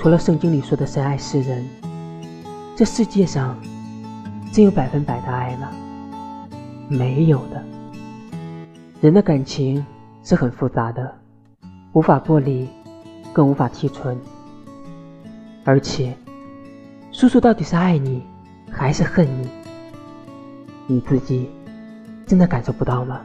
除了圣经里说的深爱世人，这世界上真有百分百的爱吗？没有的。人的感情是很复杂的，无法剥离，更无法提纯。而且，叔叔到底是爱你，还是恨你？你自己真的感受不到吗？